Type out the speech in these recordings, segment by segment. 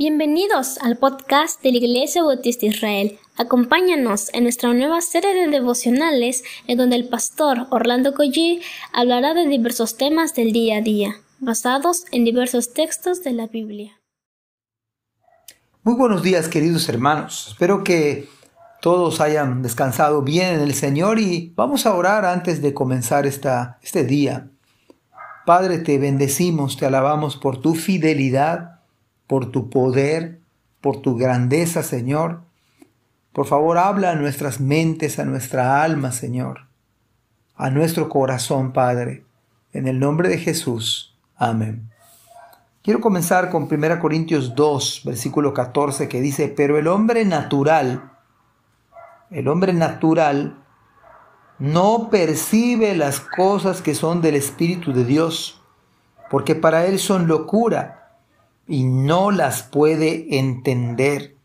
Bienvenidos al podcast de la Iglesia Bautista Israel. Acompáñanos en nuestra nueva serie de devocionales en donde el pastor Orlando Collie hablará de diversos temas del día a día, basados en diversos textos de la Biblia. Muy buenos días queridos hermanos. Espero que todos hayan descansado bien en el Señor y vamos a orar antes de comenzar esta, este día. Padre, te bendecimos, te alabamos por tu fidelidad por tu poder, por tu grandeza, Señor. Por favor, habla a nuestras mentes, a nuestra alma, Señor, a nuestro corazón, Padre. En el nombre de Jesús. Amén. Quiero comenzar con 1 Corintios 2, versículo 14, que dice, pero el hombre natural, el hombre natural, no percibe las cosas que son del Espíritu de Dios, porque para él son locura y no las puede entender,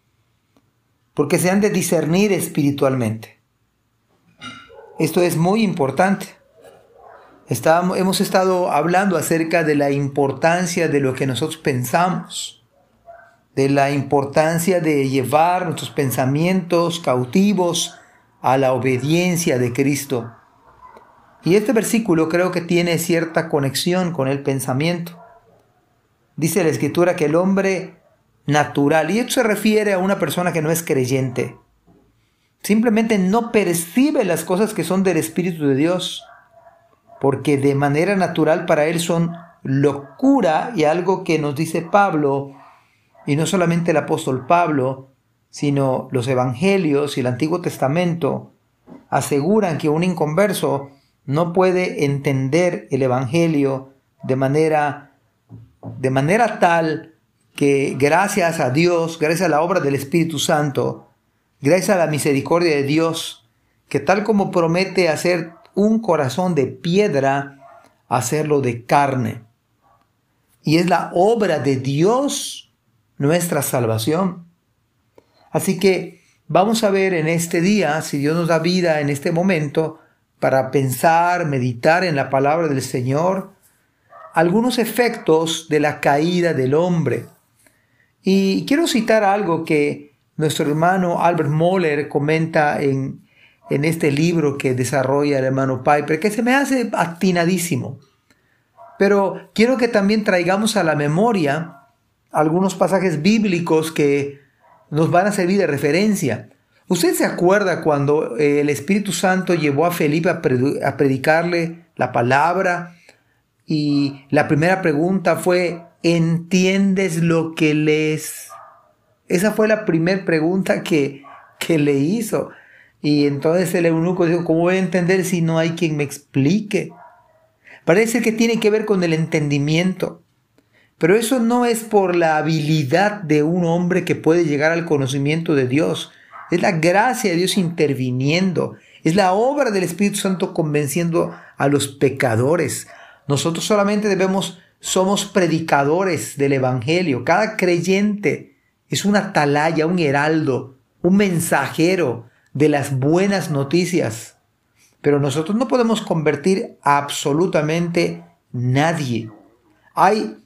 porque se han de discernir espiritualmente. Esto es muy importante. hemos estado hablando acerca de la importancia de lo que nosotros pensamos, de la importancia de llevar nuestros pensamientos cautivos a la obediencia de Cristo. Y este versículo creo que tiene cierta conexión con el pensamiento. Dice la escritura que el hombre natural, y esto se refiere a una persona que no es creyente, simplemente no percibe las cosas que son del Espíritu de Dios, porque de manera natural para él son locura y algo que nos dice Pablo, y no solamente el apóstol Pablo, sino los evangelios y el Antiguo Testamento, aseguran que un inconverso no puede entender el evangelio de manera de manera tal que gracias a Dios, gracias a la obra del Espíritu Santo, gracias a la misericordia de Dios, que tal como promete hacer un corazón de piedra, hacerlo de carne. Y es la obra de Dios nuestra salvación. Así que vamos a ver en este día, si Dios nos da vida en este momento, para pensar, meditar en la palabra del Señor, algunos efectos de la caída del hombre. Y quiero citar algo que nuestro hermano Albert Moller comenta en, en este libro que desarrolla el hermano Piper, que se me hace atinadísimo. Pero quiero que también traigamos a la memoria algunos pasajes bíblicos que nos van a servir de referencia. ¿Usted se acuerda cuando el Espíritu Santo llevó a Felipe a predicarle la palabra y la primera pregunta fue, ¿entiendes lo que lees? Esa fue la primera pregunta que, que le hizo. Y entonces el eunuco dijo, ¿cómo voy a entender si no hay quien me explique? Parece que tiene que ver con el entendimiento. Pero eso no es por la habilidad de un hombre que puede llegar al conocimiento de Dios. Es la gracia de Dios interviniendo. Es la obra del Espíritu Santo convenciendo a los pecadores, nosotros solamente debemos, somos predicadores del Evangelio. Cada creyente es una atalaya, un heraldo, un mensajero de las buenas noticias. Pero nosotros no podemos convertir a absolutamente nadie. Hay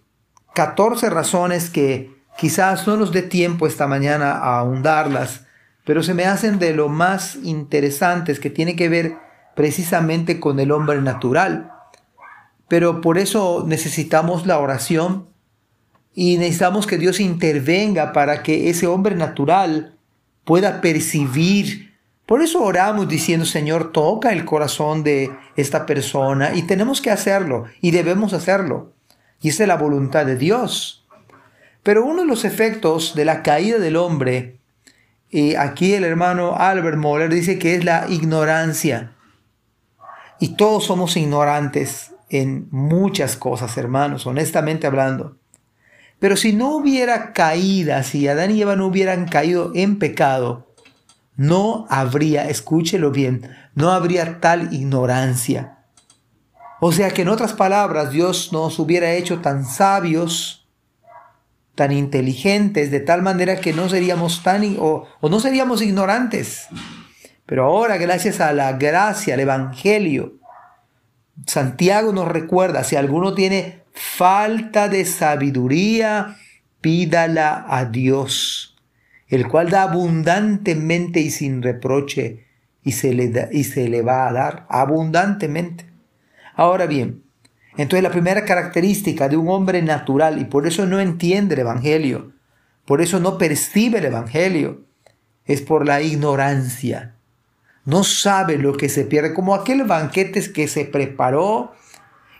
14 razones que quizás no nos dé tiempo esta mañana a ahondarlas, pero se me hacen de lo más interesantes que tiene que ver precisamente con el hombre natural. Pero por eso necesitamos la oración y necesitamos que Dios intervenga para que ese hombre natural pueda percibir. Por eso oramos diciendo, Señor, toca el corazón de esta persona y tenemos que hacerlo y debemos hacerlo. Y esa es la voluntad de Dios. Pero uno de los efectos de la caída del hombre, y aquí el hermano Albert Moller dice que es la ignorancia. Y todos somos ignorantes en muchas cosas, hermanos, honestamente hablando. Pero si no hubiera caída, si Adán y Eva no hubieran caído en pecado, no habría, escúchelo bien, no habría tal ignorancia. O sea que en otras palabras, Dios nos hubiera hecho tan sabios, tan inteligentes, de tal manera que no seríamos tan o, o no seríamos ignorantes. Pero ahora, gracias a la gracia, al Evangelio, Santiago nos recuerda, si alguno tiene falta de sabiduría, pídala a Dios, el cual da abundantemente y sin reproche, y se le, y se le va a dar abundantemente. Ahora bien, entonces la primera característica de un hombre natural, y por eso no entiende el Evangelio, por eso no percibe el Evangelio, es por la ignorancia. No sabe lo que se pierde, como aquel banquete que se preparó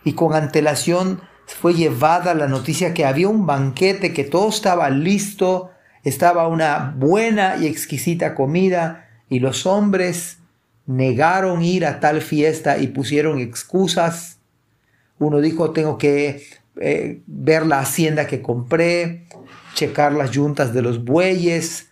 y con antelación fue llevada la noticia que había un banquete, que todo estaba listo, estaba una buena y exquisita comida, y los hombres negaron ir a tal fiesta y pusieron excusas. Uno dijo, tengo que eh, ver la hacienda que compré, checar las yuntas de los bueyes,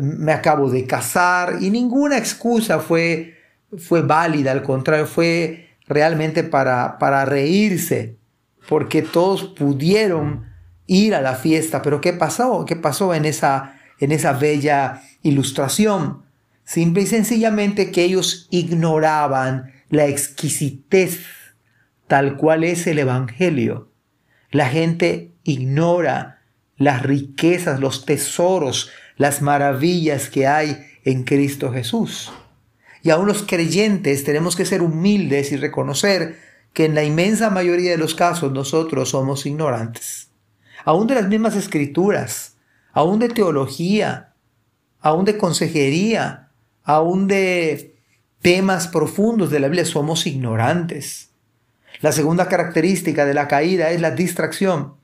me acabo de casar, y ninguna excusa fue, fue válida, al contrario, fue realmente para, para reírse porque todos pudieron ir a la fiesta. Pero ¿qué pasó? ¿Qué pasó en esa, en esa bella ilustración? Simple y sencillamente que ellos ignoraban la exquisitez tal cual es el Evangelio. La gente ignora las riquezas, los tesoros, las maravillas que hay en Cristo Jesús. Y aún los creyentes tenemos que ser humildes y reconocer que en la inmensa mayoría de los casos nosotros somos ignorantes, aún de las mismas escrituras, aún de teología, aún de consejería, aún de temas profundos de la Biblia, somos ignorantes. La segunda característica de la caída es la distracción.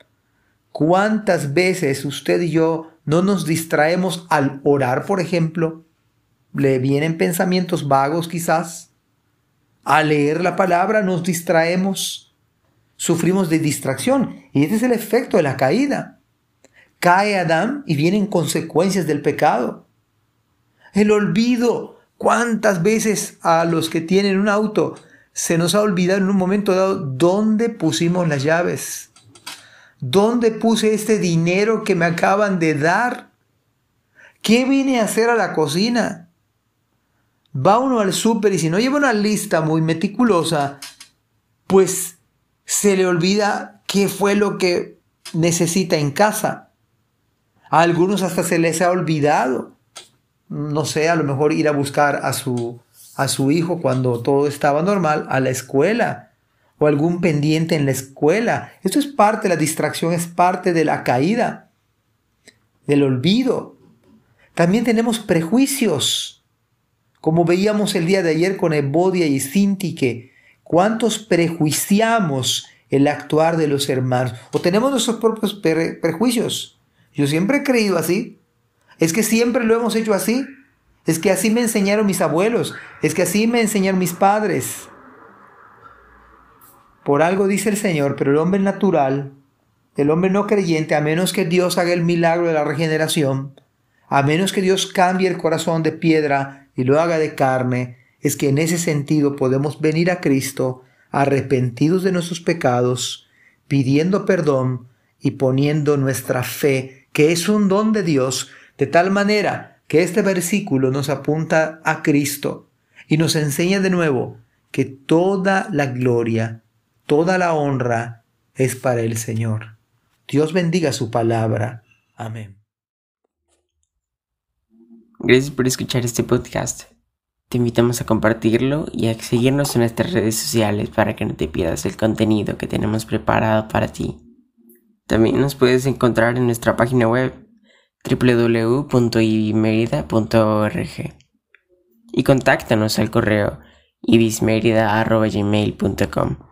¿Cuántas veces usted y yo no nos distraemos al orar, por ejemplo? ¿Le vienen pensamientos vagos quizás? Al leer la palabra nos distraemos, sufrimos de distracción y este es el efecto de la caída. Cae Adán y vienen consecuencias del pecado. El olvido. ¿Cuántas veces a los que tienen un auto se nos ha olvidado en un momento dado dónde pusimos las llaves? ¿Dónde puse este dinero que me acaban de dar? ¿Qué vine a hacer a la cocina? va uno al súper y si no lleva una lista muy meticulosa, pues se le olvida qué fue lo que necesita en casa. A algunos hasta se les ha olvidado, no sé, a lo mejor ir a buscar a su, a su hijo cuando todo estaba normal, a la escuela o algún pendiente en la escuela. Esto es parte la distracción, es parte de la caída, del olvido. También tenemos prejuicios como veíamos el día de ayer con Ebodia y Sintique, cuántos prejuiciamos el actuar de los hermanos o tenemos nuestros propios prejuicios. Yo siempre he creído así. Es que siempre lo hemos hecho así. Es que así me enseñaron mis abuelos. Es que así me enseñaron mis padres. Por algo dice el Señor, pero el hombre natural, el hombre no creyente, a menos que Dios haga el milagro de la regeneración, a menos que Dios cambie el corazón de piedra y lo haga de carne, es que en ese sentido podemos venir a Cristo arrepentidos de nuestros pecados, pidiendo perdón y poniendo nuestra fe, que es un don de Dios, de tal manera que este versículo nos apunta a Cristo y nos enseña de nuevo que toda la gloria, toda la honra es para el Señor. Dios bendiga su palabra. Amén. Gracias por escuchar este podcast. Te invitamos a compartirlo y a seguirnos en nuestras redes sociales para que no te pierdas el contenido que tenemos preparado para ti. También nos puedes encontrar en nuestra página web www.ibismerida.org y contáctanos al correo ibismerida.gmail.com.